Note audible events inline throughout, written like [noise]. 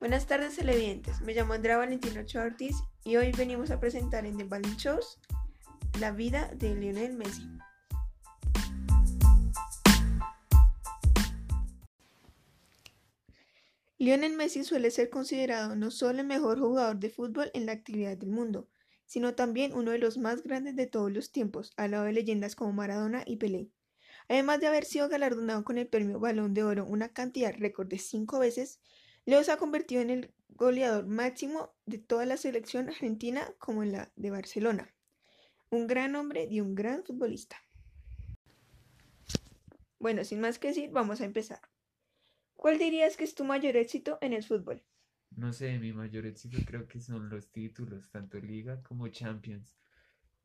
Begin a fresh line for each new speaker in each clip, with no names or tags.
Buenas tardes, televidentes. Me llamo Andrea Valentino Ochoa Ortiz y hoy venimos a presentar en The Balloon Shows la vida de Lionel Messi. Lionel Messi suele ser considerado no solo el mejor jugador de fútbol en la actividad del mundo, sino también uno de los más grandes de todos los tiempos, al lado de leyendas como Maradona y Pelé. Además de haber sido galardonado con el premio Balón de Oro una cantidad récord de cinco veces, Leo se ha convertido en el goleador máximo de toda la selección argentina como en la de Barcelona. Un gran hombre y un gran futbolista. Bueno, sin más que decir, vamos a empezar. ¿Cuál dirías que es tu mayor éxito en el fútbol?
No sé, mi mayor éxito creo que son los títulos, tanto Liga como Champions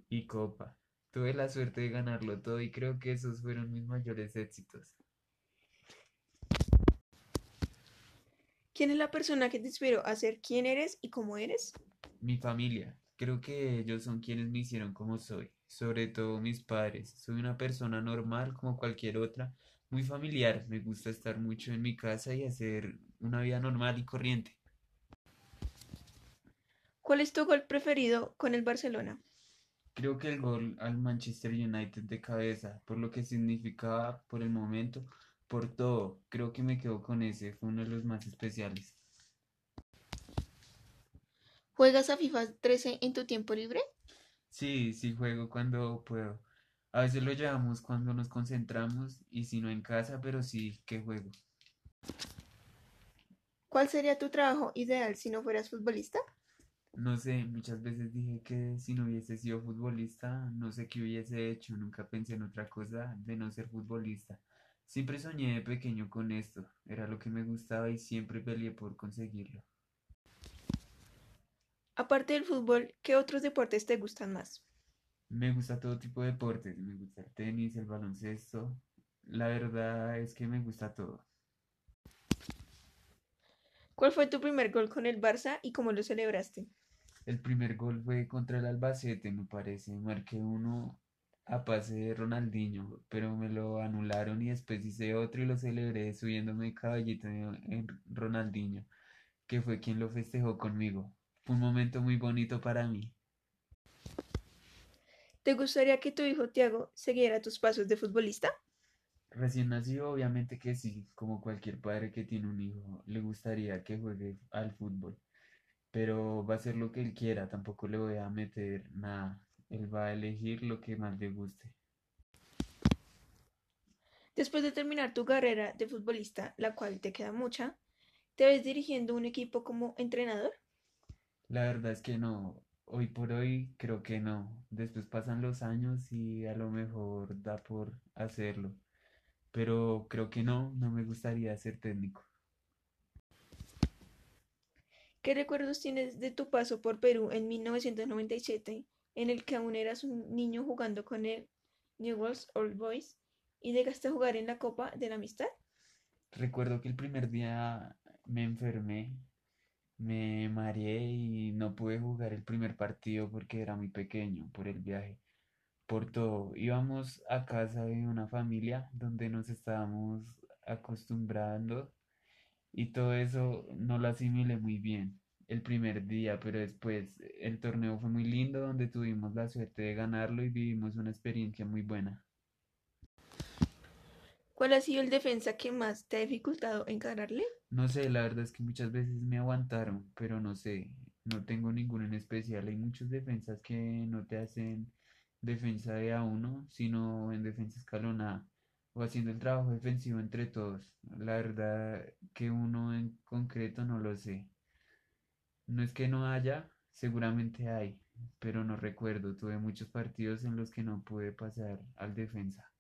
y Copa. Tuve la suerte de ganarlo todo y creo que esos fueron mis mayores éxitos.
¿Quién es la persona que te inspiró a ser quien eres y cómo eres?
Mi familia, creo que ellos son quienes me hicieron como soy, sobre todo mis padres. Soy una persona normal como cualquier otra, muy familiar, me gusta estar mucho en mi casa y hacer una vida normal y corriente.
¿Cuál es tu gol preferido con el Barcelona?
Creo que el gol al Manchester United de cabeza, por lo que significaba por el momento, por todo, creo que me quedo con ese, fue uno de los más especiales.
¿Juegas a FIFA 13 en tu tiempo libre?
Sí, sí juego cuando puedo. A veces lo llevamos cuando nos concentramos y si no en casa, pero sí que juego.
¿Cuál sería tu trabajo ideal si no fueras futbolista?
No sé, muchas veces dije que si no hubiese sido futbolista, no sé qué hubiese hecho, nunca pensé en otra cosa de no ser futbolista. Siempre soñé de pequeño con esto, era lo que me gustaba y siempre peleé por conseguirlo.
Aparte del fútbol, ¿qué otros deportes te gustan más?
Me gusta todo tipo de deportes, me gusta el tenis, el baloncesto, la verdad es que me gusta todo.
¿Cuál fue tu primer gol con el Barça y cómo lo celebraste?
El primer gol fue contra el Albacete, me parece. Marqué uno a pase de Ronaldinho, pero me lo anularon y después hice otro y lo celebré subiéndome caballito en Ronaldinho, que fue quien lo festejó conmigo. Fue un momento muy bonito para mí.
¿Te gustaría que tu hijo Tiago siguiera tus pasos de futbolista?
Recién nacido, obviamente que sí, como cualquier padre que tiene un hijo, le gustaría que juegue al fútbol, pero va a ser lo que él quiera, tampoco le voy a meter nada, él va a elegir lo que más le guste.
Después de terminar tu carrera de futbolista, la cual te queda mucha, ¿te ves dirigiendo un equipo como entrenador?
La verdad es que no, hoy por hoy creo que no, después pasan los años y a lo mejor da por hacerlo pero creo que no, no me gustaría ser técnico.
¿Qué recuerdos tienes de tu paso por Perú en 1997, en el que aún eras un niño jugando con el Newell's Old Boys y llegaste a jugar en la Copa de la Amistad?
Recuerdo que el primer día me enfermé, me mareé y no pude jugar el primer partido porque era muy pequeño por el viaje por todo. Íbamos a casa de una familia donde nos estábamos acostumbrando y todo eso no lo asimilé muy bien el primer día, pero después el torneo fue muy lindo donde tuvimos la suerte de ganarlo y vivimos una experiencia muy buena.
¿Cuál ha sido el defensa que más te ha dificultado encararle?
No sé, la verdad es que muchas veces me aguantaron, pero no sé, no tengo ninguno en especial. Hay muchos defensas que no te hacen defensa de a uno, sino en defensa escalonada o haciendo el trabajo defensivo entre todos. La verdad que uno en concreto no lo sé. No es que no haya, seguramente hay, pero no recuerdo. Tuve muchos partidos en los que no pude pasar al defensa.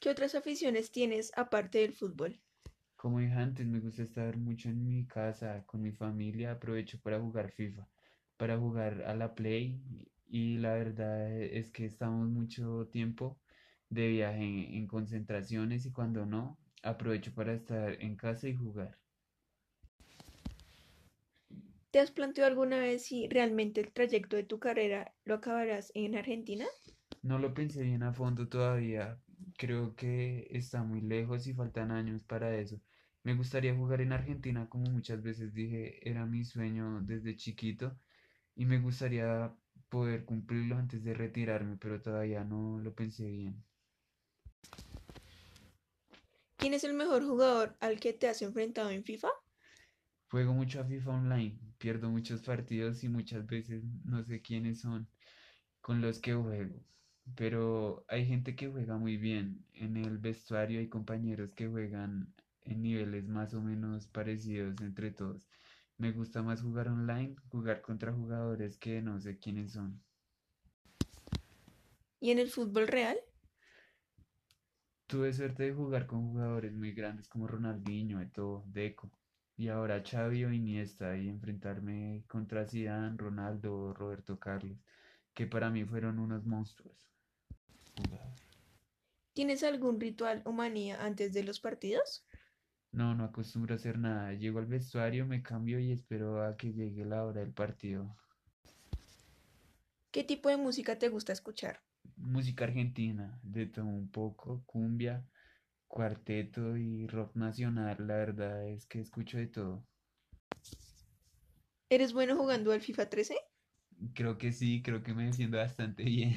¿Qué otras aficiones tienes aparte del fútbol?
Como dije antes, me gusta estar mucho en mi casa, con mi familia, aprovecho para jugar FIFA, para jugar a la Play y la verdad es que estamos mucho tiempo de viaje en, en concentraciones y cuando no, aprovecho para estar en casa y jugar.
¿Te has planteado alguna vez si realmente el trayecto de tu carrera lo acabarás en Argentina?
No lo pensé bien a fondo todavía. Creo que está muy lejos y faltan años para eso. Me gustaría jugar en Argentina, como muchas veces dije, era mi sueño desde chiquito y me gustaría poder cumplirlo antes de retirarme, pero todavía no lo pensé bien.
¿Quién es el mejor jugador al que te has enfrentado en FIFA?
Juego mucho a FIFA Online, pierdo muchos partidos y muchas veces no sé quiénes son con los que juego. Pero hay gente que juega muy bien. En el vestuario hay compañeros que juegan en niveles más o menos parecidos entre todos. Me gusta más jugar online, jugar contra jugadores que no sé quiénes son.
¿Y en el fútbol real?
Tuve suerte de jugar con jugadores muy grandes como Ronaldinho, Eto'o, Deco. Y ahora Xavi o Iniesta y enfrentarme contra Zidane, Ronaldo o Roberto Carlos, que para mí fueron unos monstruos.
¿Tienes algún ritual o manía antes de los partidos?
No, no acostumbro a hacer nada. Llego al vestuario, me cambio y espero a que llegue la hora del partido.
¿Qué tipo de música te gusta escuchar?
Música argentina, de todo un poco, cumbia, cuarteto y rock nacional. La verdad es que escucho de todo.
¿Eres bueno jugando al FIFA 13?
Creo que sí, creo que me defiendo bastante [laughs] bien.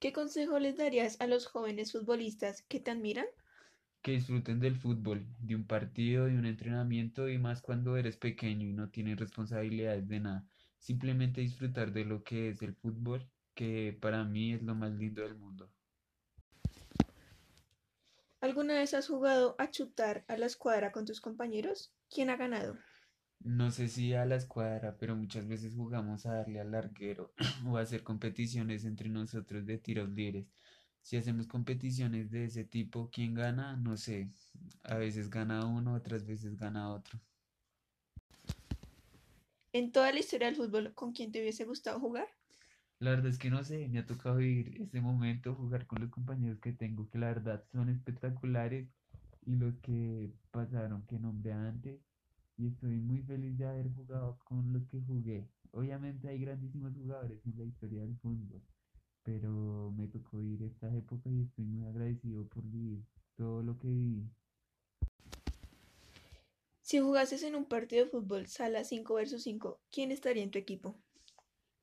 ¿Qué consejo les darías a los jóvenes futbolistas que te admiran?
Que disfruten del fútbol, de un partido, de un entrenamiento y más cuando eres pequeño y no tienes responsabilidades de nada. Simplemente disfrutar de lo que es el fútbol, que para mí es lo más lindo del mundo.
¿Alguna vez has jugado a chutar a la escuadra con tus compañeros? ¿Quién ha ganado?
No sé si a la escuadra, pero muchas veces jugamos a darle al larguero [clears throat] o a hacer competiciones entre nosotros de tiros libres. Si hacemos competiciones de ese tipo, ¿quién gana? No sé. A veces gana uno, otras veces gana otro.
En toda la historia del fútbol, ¿con quién te hubiese gustado jugar?
La verdad es que no sé, me ha tocado vivir ese momento, jugar con los compañeros que tengo, que la verdad son espectaculares y los que pasaron que nombré antes y estoy muy feliz de haber jugado con los que jugué. Obviamente hay grandísimos jugadores en la historia del fútbol, pero me tocó vivir esta época y estoy muy agradecido por vivir todo lo que viví.
Si jugases en un partido de fútbol sala 5 versus 5, ¿quién estaría en tu equipo?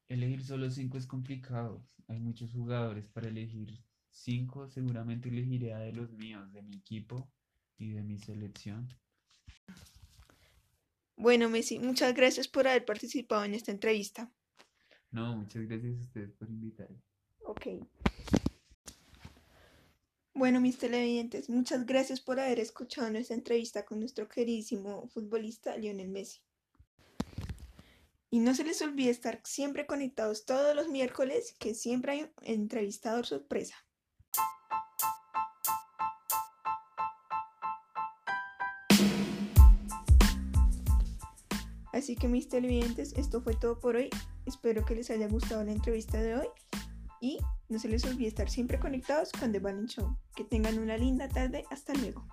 Elegir solo 5 es complicado. Hay muchos jugadores para elegir 5. Seguramente elegiría de los míos, de mi equipo y de mi selección.
Bueno, Messi, muchas gracias por haber participado en esta entrevista.
No, muchas gracias a ustedes por invitarme.
Ok. Bueno, mis televidentes, muchas gracias por haber escuchado nuestra entrevista con nuestro queridísimo futbolista Lionel Messi. Y no se les olvide estar siempre conectados todos los miércoles, que siempre hay un entrevistador sorpresa. Así que mis televidentes, esto fue todo por hoy. Espero que les haya gustado la entrevista de hoy y no se les olvide estar siempre conectados con The Balance Show. Que tengan una linda tarde. Hasta luego.